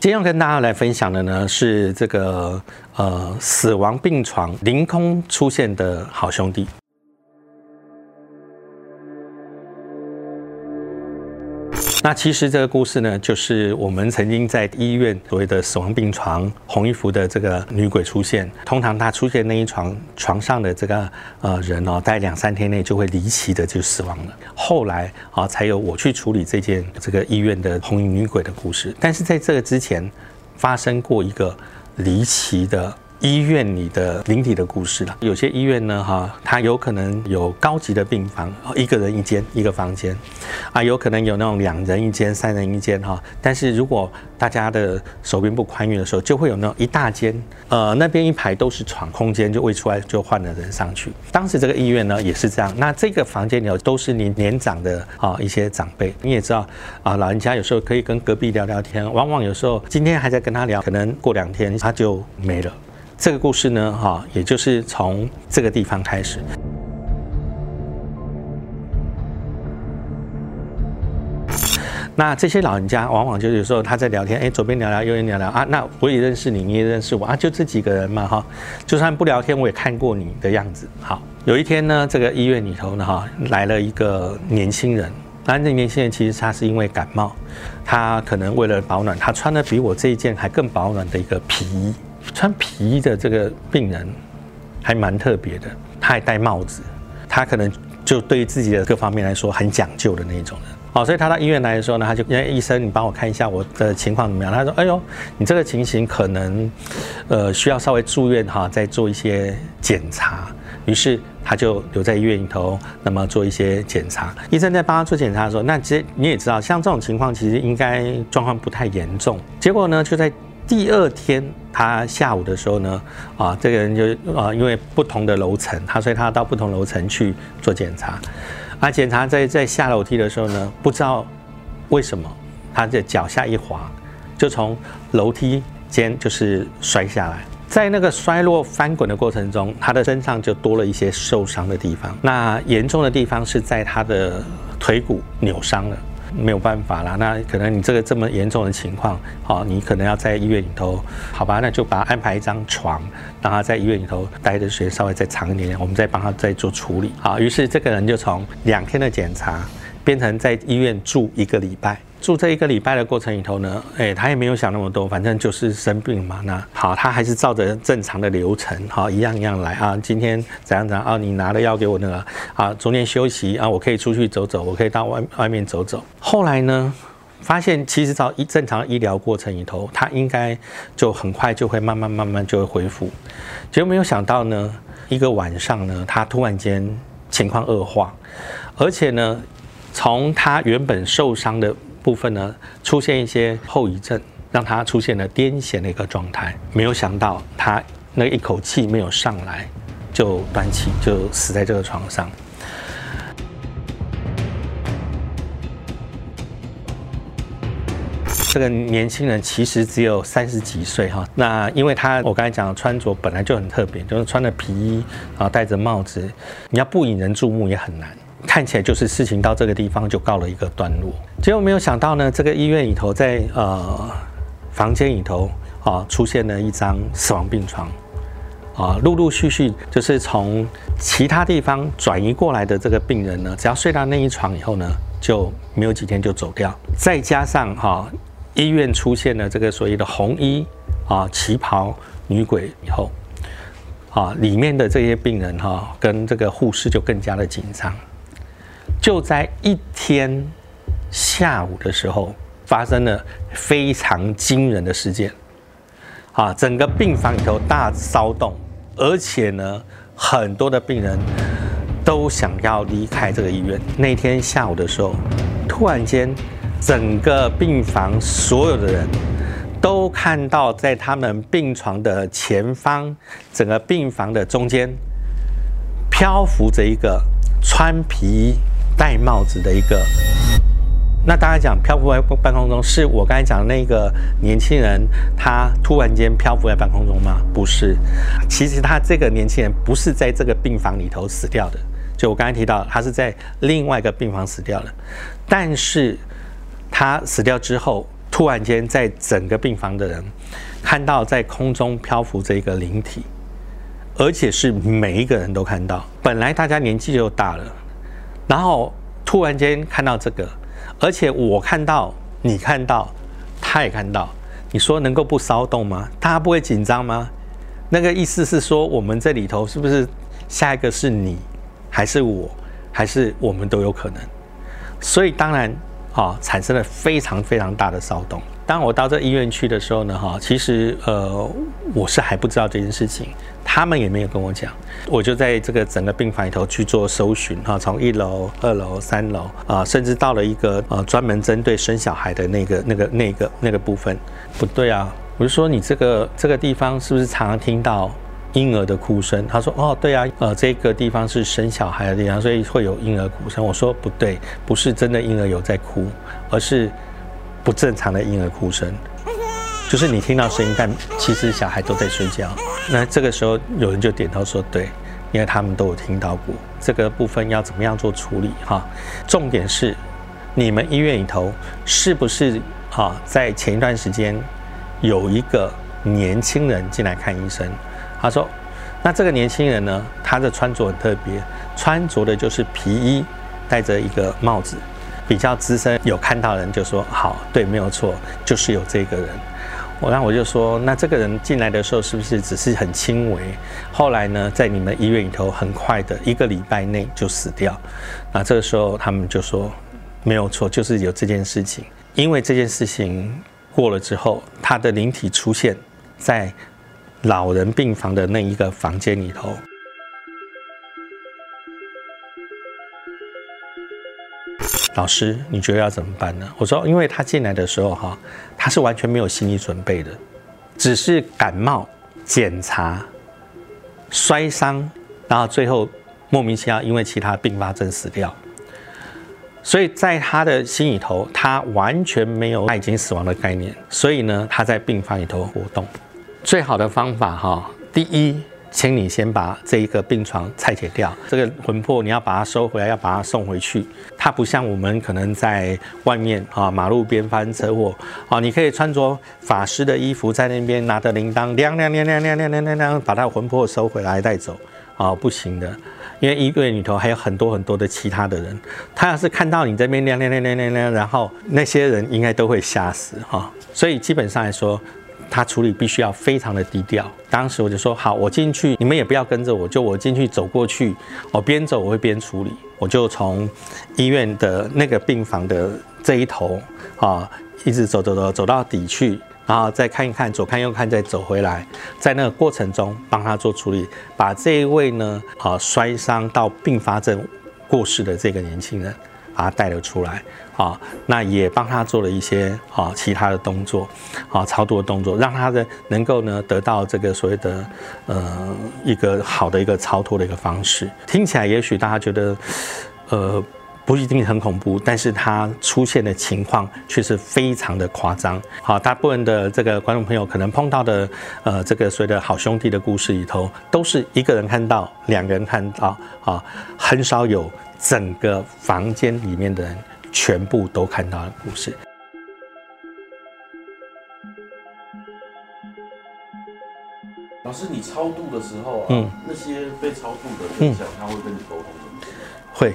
今天要跟大家来分享的呢，是这个呃死亡病床凌空出现的好兄弟。那其实这个故事呢，就是我们曾经在医院所谓的死亡病床红衣服的这个女鬼出现。通常她出现那一床床上的这个呃人哦，在两三天内就会离奇的就死亡了。后来啊，才有我去处理这件这个医院的红衣女鬼的故事。但是在这个之前，发生过一个离奇的。医院里的灵体的故事了。有些医院呢，哈，它有可能有高级的病房，一个人一间一个房间，啊，有可能有那种两人一间、三人一间，哈。但是如果大家的手边不宽裕的时候，就会有那种一大间，呃，那边一排都是床空间，就未出来就换了人上去。当时这个医院呢也是这样，那这个房间里头都是年年长的啊一些长辈，你也知道啊，老人家有时候可以跟隔壁聊聊天，往往有时候今天还在跟他聊，可能过两天他就没了。这个故事呢，哈，也就是从这个地方开始。那这些老人家往往就有时候他在聊天，哎，左边聊聊，右边聊聊啊，那我也认识你，你也认识我啊，就这几个人嘛，哈，就算不聊天，我也看过你的样子。好，有一天呢，这个医院里头呢，哈，来了一个年轻人，那这年轻人其实他是因为感冒，他可能为了保暖，他穿的比我这一件还更保暖的一个皮衣。穿皮衣的这个病人还蛮特别的，他还戴帽子，他可能就对自己的各方面来说很讲究的那种人。哦，所以他到医院来的时候呢，他就因为医生，你帮我看一下我的情况怎么样？他说：“哎呦，你这个情形可能呃需要稍微住院哈，再做一些检查。”于是他就留在医院里头，那么做一些检查。医生在帮他做检查的时候，那其实你也知道，像这种情况其实应该状况不太严重。结果呢，就在第二天。他下午的时候呢，啊，这个人就啊，因为不同的楼层，他所以他到不同楼层去做检查，那，检查在在下楼梯的时候呢，不知道为什么他的脚下一滑，就从楼梯间就是摔下来，在那个摔落翻滚的过程中，他的身上就多了一些受伤的地方，那严重的地方是在他的腿骨扭伤了。没有办法啦，那可能你这个这么严重的情况，好，你可能要在医院里头，好吧，那就把他安排一张床，让他在医院里头待的时间稍微再长一点，我们再帮他再做处理。好，于是这个人就从两天的检查变成在医院住一个礼拜。住这一个礼拜的过程里头呢，哎，他也没有想那么多，反正就是生病嘛。那好，他还是照着正常的流程，好，一样一样来啊。今天怎样怎样啊？你拿了药给我那个啊，中间休息啊，我可以出去走走，我可以到外外面走走。后来呢，发现其实照一正常医疗过程里头，他应该就很快就会慢慢慢慢就会恢复。结果没有想到呢，一个晚上呢，他突然间情况恶化，而且呢，从他原本受伤的。部分呢出现一些后遗症，让他出现了癫痫的一个状态。没有想到他那一口气没有上来，就断气，就死在这个床上。这个年轻人其实只有三十几岁哈，那因为他我刚才讲穿着本来就很特别，就是穿着皮衣啊，戴着帽子，你要不引人注目也很难。看起来就是事情到这个地方就告了一个段落，结果没有想到呢，这个医院里头在呃房间里头啊出现了一张死亡病床，啊陆陆续续就是从其他地方转移过来的这个病人呢，只要睡到那一床以后呢，就没有几天就走掉。再加上哈医院出现了这个所谓的红衣啊旗袍女鬼以后，啊里面的这些病人哈跟这个护士就更加的紧张。就在一天下午的时候，发生了非常惊人的事件，啊，整个病房里头大骚动，而且呢，很多的病人都想要离开这个医院。那天下午的时候，突然间，整个病房所有的人都看到，在他们病床的前方，整个病房的中间，漂浮着一个穿皮衣。戴帽子的一个，那大家讲漂浮在半空中，是我刚才讲的那个年轻人，他突然间漂浮在半空中吗？不是，其实他这个年轻人不是在这个病房里头死掉的，就我刚才提到，他是在另外一个病房死掉的，但是他死掉之后，突然间在整个病房的人看到在空中漂浮着一个灵体，而且是每一个人都看到。本来大家年纪就大了，然后突然间看到这个，而且我看到，你看到，他也看到，你说能够不骚动吗？大家不会紧张吗？那个意思是说，我们这里头是不是下一个是你，还是我，还是我们都有可能？所以当然。啊，产生了非常非常大的骚动。当我到这医院去的时候呢，哈，其实呃，我是还不知道这件事情，他们也没有跟我讲。我就在这个整个病房里头去做搜寻，哈，从一楼、二楼、三楼啊，甚至到了一个呃专门针对生小孩的那个、那个、那个、那个部分。不对啊，我就说你这个这个地方是不是常常听到？婴儿的哭声，他说：“哦，对啊，呃，这个地方是生小孩的地方，所以会有婴儿哭声。”我说：“不对，不是真的婴儿有在哭，而是不正常的婴儿哭声，就是你听到声音，但其实小孩都在睡觉。”那这个时候有人就点头说：“对，因为他们都有听到过这个部分要怎么样做处理哈。重点是你们医院里头是不是哈在前一段时间有一个年轻人进来看医生？”他说：“那这个年轻人呢？他的穿着很特别，穿着的就是皮衣，戴着一个帽子，比较资深。有看到人就说：好，对，没有错，就是有这个人。我然后我就说：那这个人进来的时候是不是只是很轻微？后来呢，在你们医院里头，很快的一个礼拜内就死掉。那这个时候他们就说：没有错，就是有这件事情。因为这件事情过了之后，他的灵体出现在。”老人病房的那一个房间里头，老师，你觉得要怎么办呢？我说，因为他进来的时候哈，他是完全没有心理准备的，只是感冒、检查、摔伤，然后最后莫名其妙因为其他并发症死掉。所以在他的心里头，他完全没有他已经死亡的概念，所以呢，他在病房里头活动。最好的方法哈，第一，请你先把这一个病床拆解掉，这个魂魄你要把它收回来，要把它送回去。它不像我们可能在外面啊，马路边发生车祸啊，你可以穿着法师的衣服在那边拿着铃铛亮亮亮亮亮亮亮亮亮，把它魂魄收回来带走啊，不行的，因为医院里头还有很多很多的其他的人，他要是看到你这边亮亮亮亮亮亮，然后那些人应该都会吓死哈，所以基本上来说。他处理必须要非常的低调。当时我就说好，我进去，你们也不要跟着我，就我进去走过去，我边走我会边处理。我就从医院的那个病房的这一头啊，一直走走走走到底去，然后再看一看，左看右看，再走回来，在那个过程中帮他做处理，把这一位呢啊摔伤到并发症过世的这个年轻人。把他带了出来，啊，那也帮他做了一些啊其他的动作，啊超度的动作，让他的能够呢得到这个所谓的呃一个好的一个超脱的一个方式。听起来也许大家觉得呃不一定很恐怖，但是他出现的情况却是非常的夸张。好，大部分的这个观众朋友可能碰到的呃这个所谓的好兄弟的故事里头，都是一个人看到，两个人看到，啊，很少有。整个房间里面的人全部都看到了故事。老师，你超度的时候啊，那些被超度的对象，他会跟你沟通吗？会。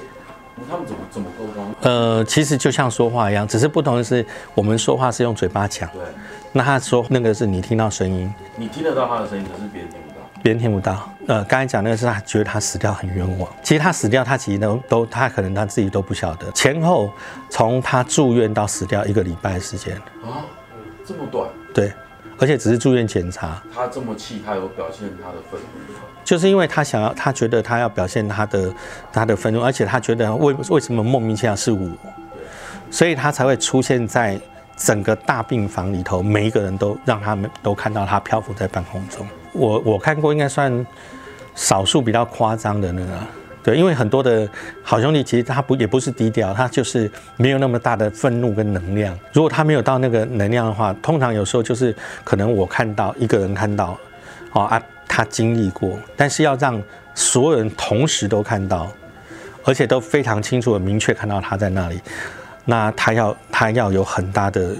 他们怎么怎么沟通？呃，其实就像说话一样，只是不同的是，我们说话是用嘴巴讲。对。那他说那个是你听到声音，你听得到他的声音，可是别人听不到。别人听不到。呃，刚才讲那个是他觉得他死掉很冤枉。其实他死掉，他其实都都他可能他自己都不晓得。前后从他住院到死掉一个礼拜时间啊，这么短？对，而且只是住院检查。他这么气，他有表现他的愤怒吗？就是因为他想要，他觉得他要表现他的他的愤怒，而且他觉得为为什么莫名其妙是我，所以他才会出现在整个大病房里头，每一个人都让他们都看到他漂浮在半空中。我我看过，应该算少数比较夸张的那个，对，因为很多的好兄弟其实他不也不是低调，他就是没有那么大的愤怒跟能量。如果他没有到那个能量的话，通常有时候就是可能我看到一个人看到，哦啊，他经历过，但是要让所有人同时都看到，而且都非常清楚的明确看到他在那里，那他要他要有很大的。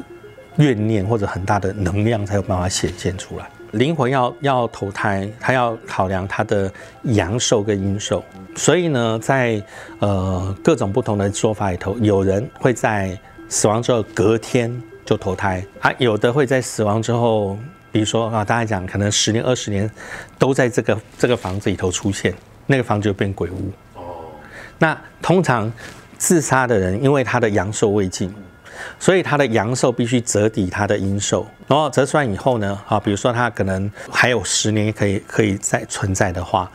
怨念或者很大的能量才有办法显现出来。灵魂要要投胎，他要考量他的阳寿跟阴寿，所以呢，在呃各种不同的说法里头，有人会在死亡之后隔天就投胎啊，有的会在死亡之后，比如说啊，大家讲可能十年二十年都在这个这个房子里头出现，那个房子就变鬼屋。哦，那通常自杀的人，因为他的阳寿未尽。所以他的阳寿必须折抵他的阴寿，然后折算以后呢，啊，比如说他可能还有十年可以可以再存在的话，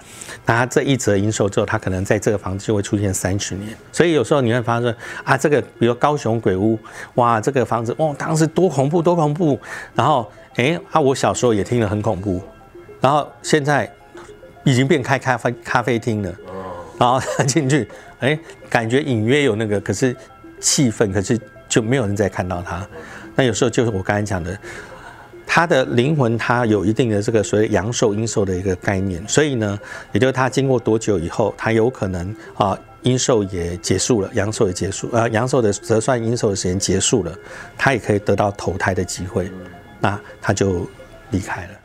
那他这一折阴寿之后，他可能在这个房子就会出现三十年。所以有时候你会发现啊，这个比如高雄鬼屋，哇，这个房子哦，当时多恐怖多恐怖，然后哎啊，我小时候也听了很恐怖，然后现在已经变开咖啡咖啡厅了，然后他进去，哎，感觉隐约有那个，可是气氛可是。就没有人再看到他，那有时候就是我刚才讲的，他的灵魂他有一定的这个所谓阳寿阴寿的一个概念，所以呢，也就是他经过多久以后，他有可能啊阴寿也结束了，阳寿也结束，呃阳寿的折算阴寿的时间结束了，他也可以得到投胎的机会，那他就离开了。